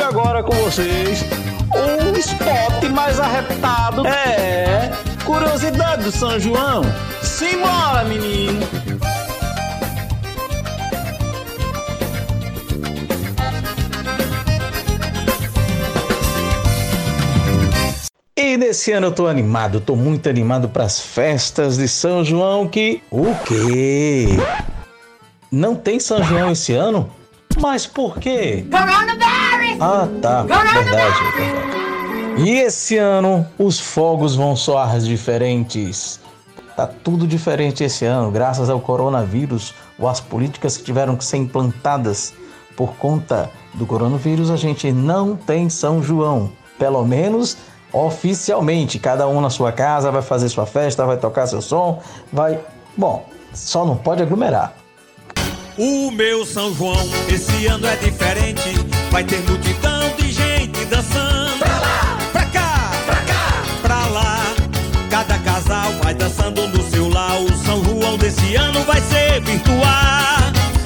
E agora com vocês, o spot mais arretado. É, curiosidade do São João. Simbora, menino! E nesse ano eu tô animado, tô muito animado para as festas de São João que o quê? Não tem São João esse ano? Mas por quê? Coronavirus! Ah, tá, verdade, verdade. E esse ano os fogos vão soar diferentes. Tá tudo diferente esse ano, graças ao coronavírus ou às políticas que tiveram que ser implantadas por conta do coronavírus, a gente não tem São João. Pelo menos oficialmente. Cada um na sua casa vai fazer sua festa, vai tocar seu som, vai. Bom, só não pode aglomerar. O meu São João, esse ano é diferente. Vai ter multidão de gente dançando. Pra lá, pra cá, pra cá, pra lá. Cada casal vai dançando no seu lar. O São João desse ano vai ser virtual.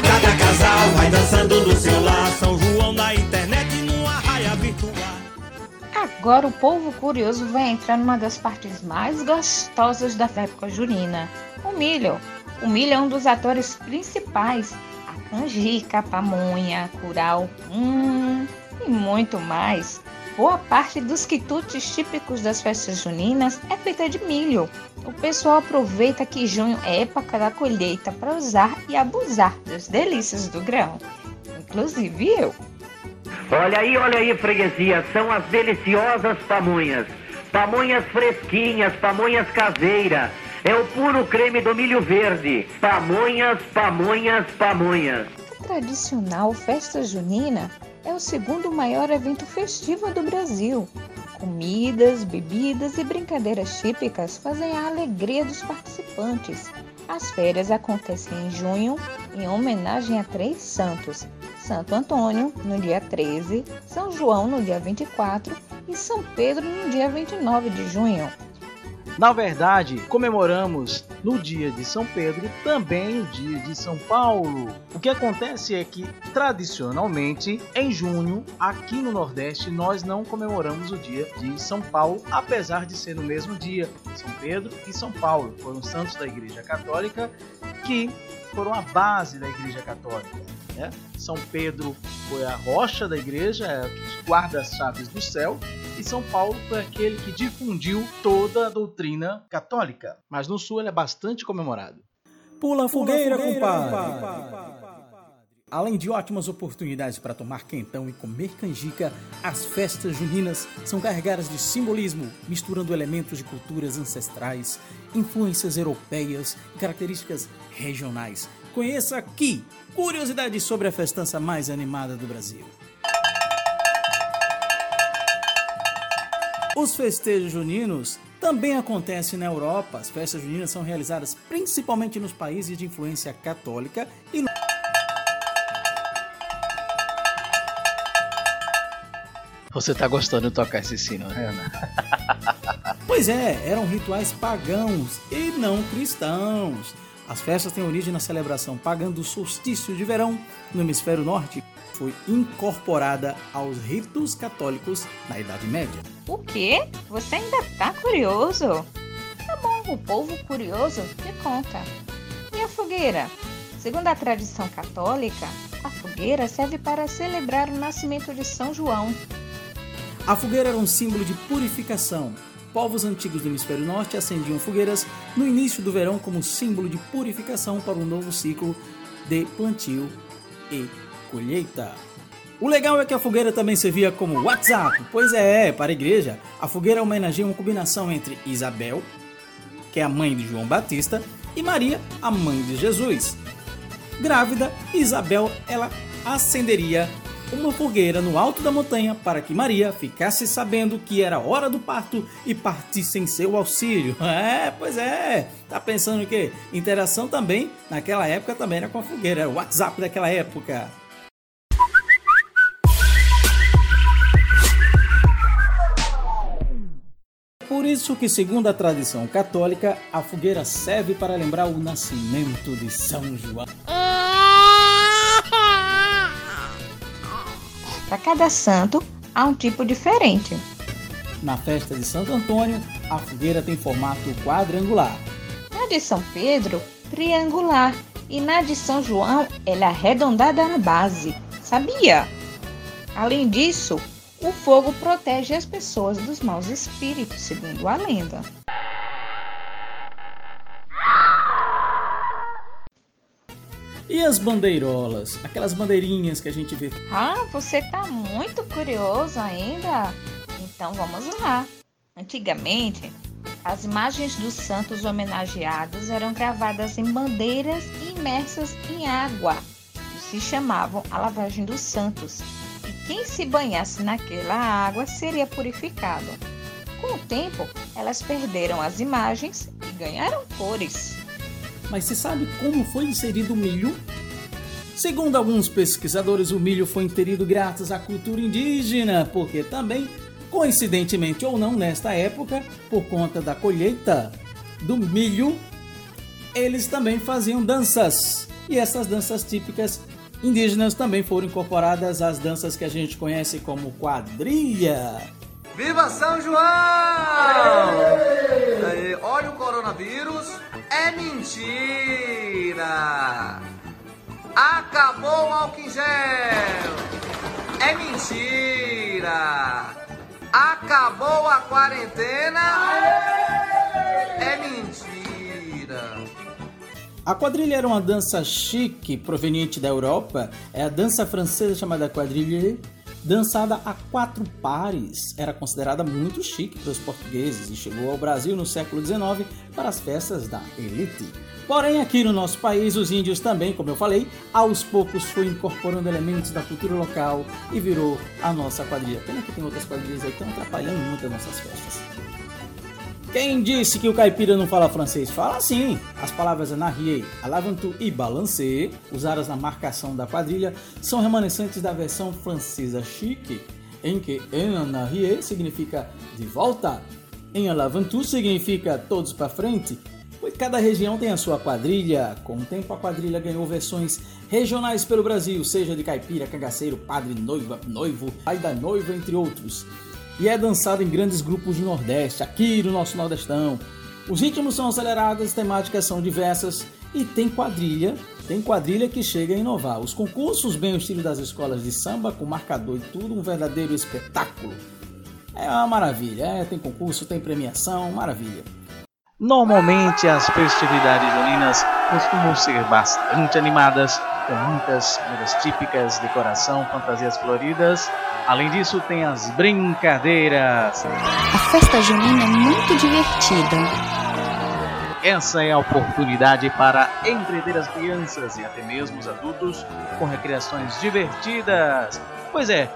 Cada casal vai dançando no seu lar. São João na internet numa raia virtual. Agora o povo curioso vai entrar numa das partes mais gostosas da época junina, o milho. O milho é um dos atores principais. A canjica, a pamonha, curau, hum, e muito mais. Boa parte dos quitutes típicos das festas juninas é feita de milho. O pessoal aproveita que junho é época da colheita para usar e abusar das delícias do grão. Inclusive eu. Olha aí, olha aí, freguesia, são as deliciosas pamonhas. Pamonhas fresquinhas, pamonhas caseiras. É o puro creme do milho verde. Pamonhas, pamonhas, pamonhas. A tradicional festa junina é o segundo maior evento festivo do Brasil. Comidas, bebidas e brincadeiras típicas fazem a alegria dos participantes. As férias acontecem em junho em homenagem a três santos: Santo Antônio, no dia 13, São João, no dia 24 e São Pedro, no dia 29 de junho. Na verdade, comemoramos no dia de São Pedro também o dia de São Paulo. O que acontece é que, tradicionalmente, em junho, aqui no Nordeste, nós não comemoramos o dia de São Paulo, apesar de ser no mesmo dia. São Pedro e São Paulo foram santos da Igreja Católica que foram a base da Igreja Católica. Né? São Pedro foi a rocha da igreja, é que guarda as chaves do céu, e São Paulo foi aquele que difundiu toda a doutrina católica. Mas no sul ele é bastante comemorado. Pula a fogueira, Pula compadre. compadre. Além de ótimas oportunidades para tomar quentão e comer canjica, as festas juninas são carregadas de simbolismo, misturando elementos de culturas ancestrais, influências europeias e características regionais. Conheça aqui curiosidades sobre a festança mais animada do Brasil. Os festejos juninos também acontecem na Europa. As festas juninas são realizadas principalmente nos países de influência católica e no Você tá gostando de tocar esse sino, né? pois é, eram rituais pagãos e não cristãos. As festas têm origem na celebração pagã do solstício de verão no hemisfério norte. Foi incorporada aos ritos católicos na Idade Média. O quê? Você ainda tá curioso? Tá bom, o povo curioso te conta. E a fogueira? Segundo a tradição católica, a fogueira serve para celebrar o nascimento de São João, a fogueira era um símbolo de purificação. Povos antigos do hemisfério norte acendiam fogueiras no início do verão como símbolo de purificação para um novo ciclo de plantio e colheita. O legal é que a fogueira também servia como WhatsApp, pois é, para a igreja, a fogueira homenageia uma combinação entre Isabel, que é a mãe de João Batista, e Maria, a mãe de Jesus. Grávida, Isabel ela acenderia uma fogueira no alto da montanha para que Maria ficasse sabendo que era hora do parto e partisse sem seu auxílio. É, pois é. Tá pensando o quê? Interação também, naquela época também era com a fogueira, era o WhatsApp daquela época. Por isso que, segundo a tradição católica, a fogueira serve para lembrar o nascimento de São João. Cada santo há um tipo diferente. Na festa de Santo Antônio, a fogueira tem formato quadrangular. Na de São Pedro, triangular. E na de São João, ela é arredondada na base. Sabia? Além disso, o fogo protege as pessoas dos maus espíritos, segundo a lenda. E as bandeirolas? Aquelas bandeirinhas que a gente vê. Ah, você tá muito curioso ainda? Então vamos lá. Antigamente, as imagens dos santos homenageados eram gravadas em bandeiras imersas em água. Se chamavam a lavagem dos santos. E quem se banhasse naquela água seria purificado. Com o tempo, elas perderam as imagens e ganharam cores. Mas se sabe como foi inserido o milho? Segundo alguns pesquisadores, o milho foi inserido graças à cultura indígena, porque também, coincidentemente ou não, nesta época, por conta da colheita do milho, eles também faziam danças. E essas danças típicas indígenas também foram incorporadas às danças que a gente conhece como quadrilha. Viva São João! Aí, olha o coronavírus, é mentira! Acabou o álcool em gel! É mentira! Acabou a quarentena! É mentira! A quadrilha era uma dança chique proveniente da Europa. É a dança francesa chamada quadrille dançada a quatro pares, era considerada muito chique para os portugueses e chegou ao Brasil no século XIX para as festas da elite. Porém, aqui no nosso país, os índios também, como eu falei, aos poucos foi incorporando elementos da cultura local e virou a nossa quadrilha. Pena que tem outras quadrilhas aí que estão atrapalhando muito as nossas festas. Quem disse que o caipira não fala francês? Fala sim! As palavras anarrier, alavantu e balancé, usadas na marcação da quadrilha, são remanescentes da versão francesa chique, em que en anarrier significa de volta, em alavantu significa todos para frente, pois cada região tem a sua quadrilha. Com o tempo, a quadrilha ganhou versões regionais pelo Brasil, seja de caipira, cangaceiro, padre, noiva, noivo, pai da noiva, entre outros e é dançado em grandes grupos do Nordeste, aqui no nosso Nordestão. Os ritmos são acelerados, as temáticas são diversas e tem quadrilha, tem quadrilha que chega a inovar. Os concursos, bem o estilo das escolas de samba, com marcador e tudo, um verdadeiro espetáculo. É uma maravilha, é, tem concurso, tem premiação, maravilha. Normalmente as festividades juninas costumam ser bastante animadas, com muitas comidas típicas, decoração, fantasias floridas. Além disso, tem as brincadeiras. A festa junina é muito divertida. Essa é a oportunidade para entreter as crianças e até mesmo os adultos com recreações divertidas. Pois é,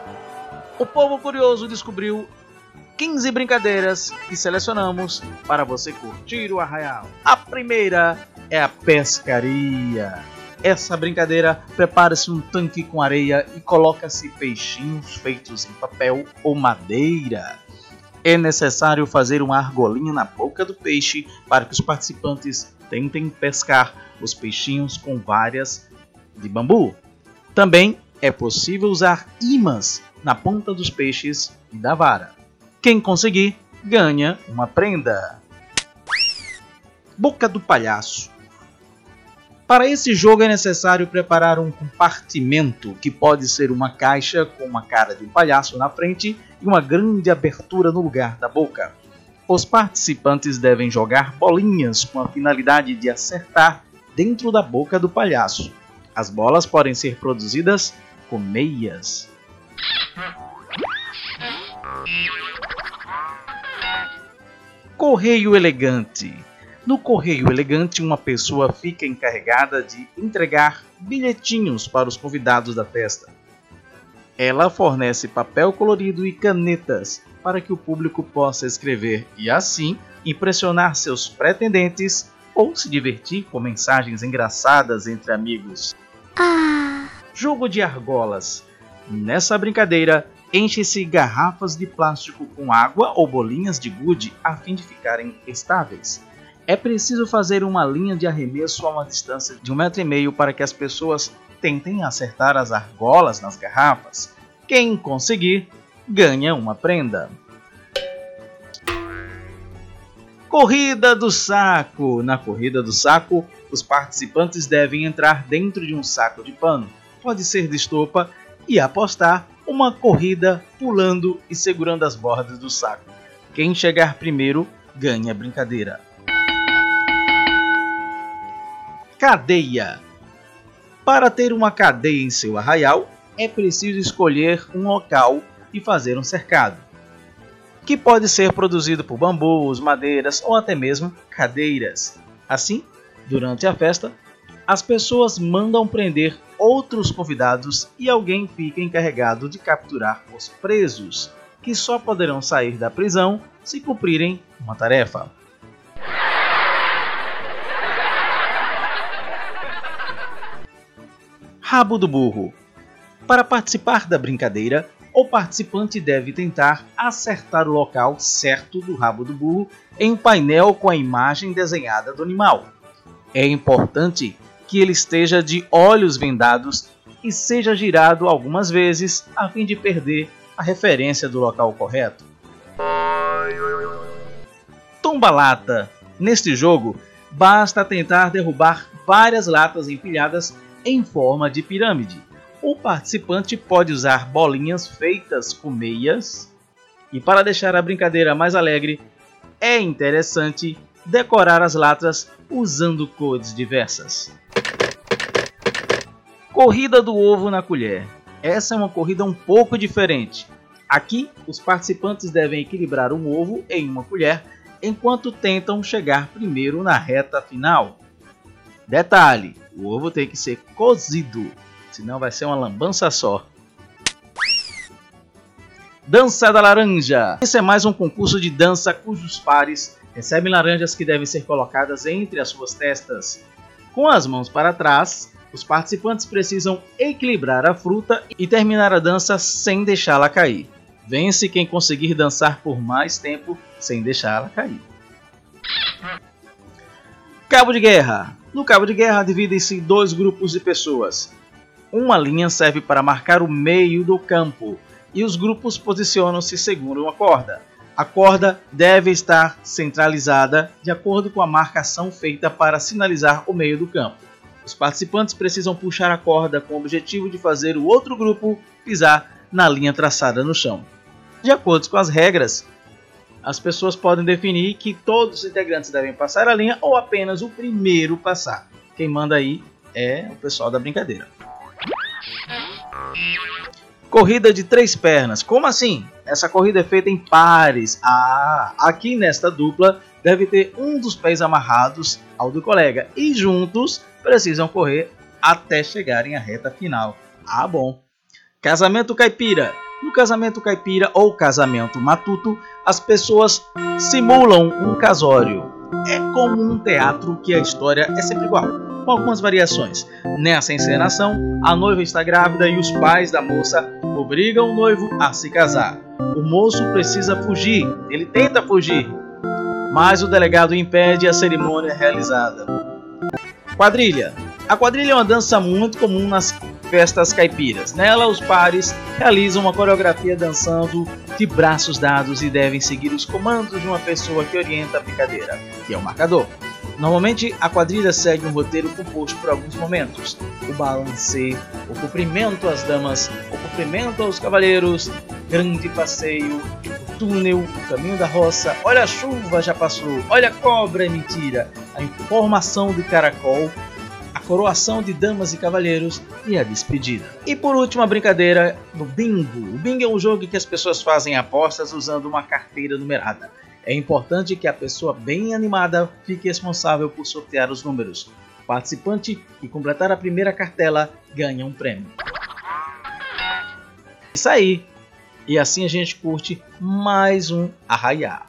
o povo curioso descobriu 15 brincadeiras que selecionamos para você curtir o arraial. A primeira é a pescaria. Essa brincadeira prepara-se um tanque com areia e coloca-se peixinhos feitos em papel ou madeira. É necessário fazer uma argolinha na boca do peixe para que os participantes tentem pescar os peixinhos com várias de bambu. Também é possível usar imãs na ponta dos peixes e da vara. Quem conseguir ganha uma prenda. Boca do palhaço. Para esse jogo é necessário preparar um compartimento, que pode ser uma caixa com uma cara de um palhaço na frente e uma grande abertura no lugar da boca. Os participantes devem jogar bolinhas com a finalidade de acertar dentro da boca do palhaço. As bolas podem ser produzidas com meias. Correio elegante. No correio elegante, uma pessoa fica encarregada de entregar bilhetinhos para os convidados da festa. Ela fornece papel colorido e canetas para que o público possa escrever e, assim, impressionar seus pretendentes ou se divertir com mensagens engraçadas entre amigos. Ah! Jogo de argolas. Nessa brincadeira, enche-se garrafas de plástico com água ou bolinhas de gude a fim de ficarem estáveis. É preciso fazer uma linha de arremesso a uma distância de um metro e meio para que as pessoas tentem acertar as argolas nas garrafas. Quem conseguir ganha uma prenda. Corrida do saco. Na corrida do saco, os participantes devem entrar dentro de um saco de pano, pode ser de estopa, e apostar uma corrida pulando e segurando as bordas do saco. Quem chegar primeiro ganha a brincadeira. Cadeia. Para ter uma cadeia em seu arraial, é preciso escolher um local e fazer um cercado que pode ser produzido por bambus, madeiras ou até mesmo cadeiras. Assim, durante a festa, as pessoas mandam prender outros convidados e alguém fica encarregado de capturar os presos, que só poderão sair da prisão se cumprirem uma tarefa. Rabo do burro. Para participar da brincadeira, o participante deve tentar acertar o local certo do rabo do burro em um painel com a imagem desenhada do animal. É importante que ele esteja de olhos vendados e seja girado algumas vezes a fim de perder a referência do local correto. Tomba-lata. Neste jogo, basta tentar derrubar várias latas empilhadas em forma de pirâmide o participante pode usar bolinhas feitas com meias. E para deixar a brincadeira mais alegre, é interessante decorar as latas usando cores diversas. Corrida do ovo na colher. Essa é uma corrida um pouco diferente. Aqui, os participantes devem equilibrar um ovo em uma colher enquanto tentam chegar primeiro na reta final. Detalhe: o ovo tem que ser cozido senão vai ser uma lambança só. Dança da Laranja. Esse é mais um concurso de dança cujos pares recebem laranjas que devem ser colocadas entre as suas testas. Com as mãos para trás, os participantes precisam equilibrar a fruta e terminar a dança sem deixá-la cair. Vence quem conseguir dançar por mais tempo sem deixá-la cair. Cabo de Guerra. No cabo de guerra dividem-se em dois grupos de pessoas. Uma linha serve para marcar o meio do campo e os grupos posicionam-se segundo uma corda. A corda deve estar centralizada de acordo com a marcação feita para sinalizar o meio do campo. Os participantes precisam puxar a corda com o objetivo de fazer o outro grupo pisar na linha traçada no chão. De acordo com as regras, as pessoas podem definir que todos os integrantes devem passar a linha ou apenas o primeiro passar. Quem manda aí é o pessoal da brincadeira. Corrida de três pernas. Como assim? Essa corrida é feita em pares. Ah, aqui nesta dupla deve ter um dos pés amarrados ao do colega e juntos precisam correr até chegarem à reta final. Ah, bom. Casamento caipira. No casamento caipira ou casamento matuto, as pessoas simulam um casório. É como um teatro que a história é sempre igual com algumas variações. Nessa encenação, a noiva está grávida e os pais da moça obrigam o noivo a se casar. O moço precisa fugir, ele tenta fugir, mas o delegado impede a cerimônia realizada. Quadrilha. A quadrilha é uma dança muito comum nas festas caipiras. Nela, os pares realizam uma coreografia dançando de braços dados e devem seguir os comandos de uma pessoa que orienta a brincadeira, que é o marcador. Normalmente a quadrilha segue um roteiro composto por alguns momentos: o balanceio, o cumprimento às damas, o cumprimento aos cavaleiros, grande passeio, o túnel, o caminho da roça, olha a chuva já passou, olha a cobra é mentira, a informação de caracol, coroação de damas e cavaleiros e a despedida. E por último a brincadeira do bingo. O bingo é um jogo que as pessoas fazem apostas usando uma carteira numerada. É importante que a pessoa bem animada fique responsável por sortear os números. O participante que completar a primeira cartela ganha um prêmio. Isso aí! E assim a gente curte mais um Arraiá.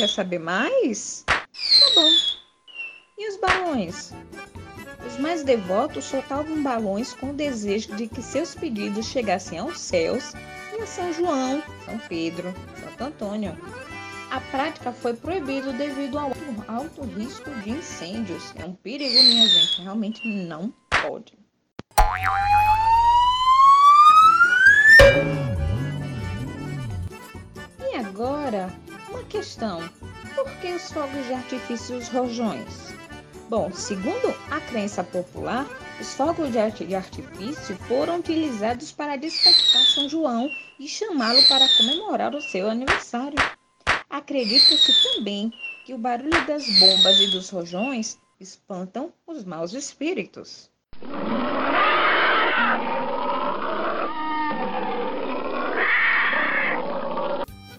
Quer saber mais? Tá bom. E os balões? Os mais devotos soltavam balões com o desejo de que seus pedidos chegassem aos céus e a São João, São Pedro, Santo Antônio. A prática foi proibida devido ao alto risco de incêndios. É um perigo, minha gente, realmente não pode. E agora, uma questão: por que os fogos de artifício os rojões? Bom, segundo a crença popular, os fogos de artifício foram utilizados para despertar São João e chamá-lo para comemorar o seu aniversário. Acredita-se também que o barulho das bombas e dos rojões espantam os maus espíritos.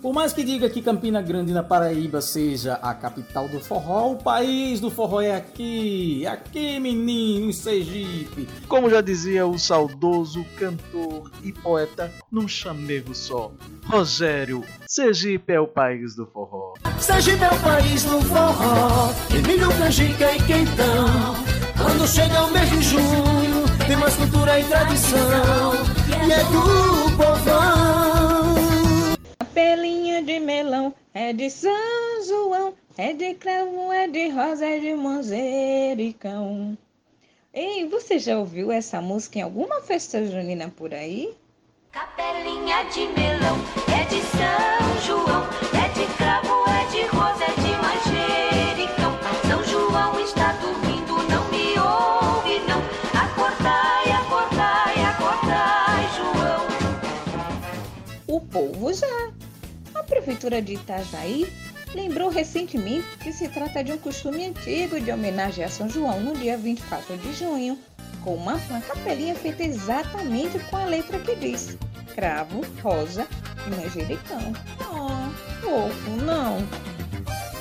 Por mais que diga que Campina Grande na Paraíba seja a capital do forró, o país do forró é aqui, aqui menino, em Sergipe. Como já dizia o saudoso cantor e poeta num chamego só, Rogério, Sergipe é o país do forró. Sergipe é o país do forró, de milho, canjica e quentão. Quando chega o mês de junho, tem mais cultura e tradição, e é do povão. Pelinha de melão é de São João, é de cravo, é de rosa, é de manjericão. Ei, você já ouviu essa música em alguma festa junina por aí? Capelinha de melão é de São João, é de cravo, é de rosa, é de manjericão. São João está dormindo, não me ouve não. Acordai, acordai, acordai, João. O povo já. A prefeitura de Itajaí lembrou recentemente que se trata de um costume antigo de homenagear São João no dia 24 de junho, com uma, uma capelinha feita exatamente com a letra que diz cravo, rosa e manjericão. Oh, fofo, não.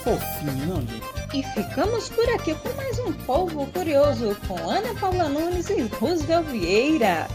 Fofinho, não, gente? E ficamos por aqui com mais um Povo Curioso com Ana Paula Nunes e Roosevelt Vieira.